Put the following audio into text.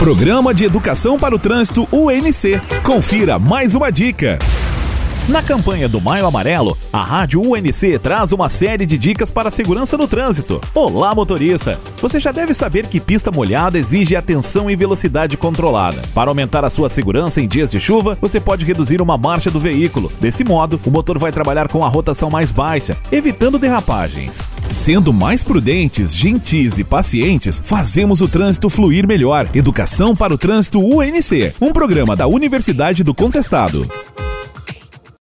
Programa de Educação para o Trânsito UNC. Confira mais uma dica. Na campanha do Maio Amarelo, a Rádio UNC traz uma série de dicas para a segurança no trânsito. Olá, motorista! Você já deve saber que pista molhada exige atenção e velocidade controlada. Para aumentar a sua segurança em dias de chuva, você pode reduzir uma marcha do veículo. Desse modo, o motor vai trabalhar com a rotação mais baixa, evitando derrapagens. Sendo mais prudentes, gentis e pacientes, fazemos o trânsito fluir melhor. Educação para o Trânsito UNC, um programa da Universidade do Contestado.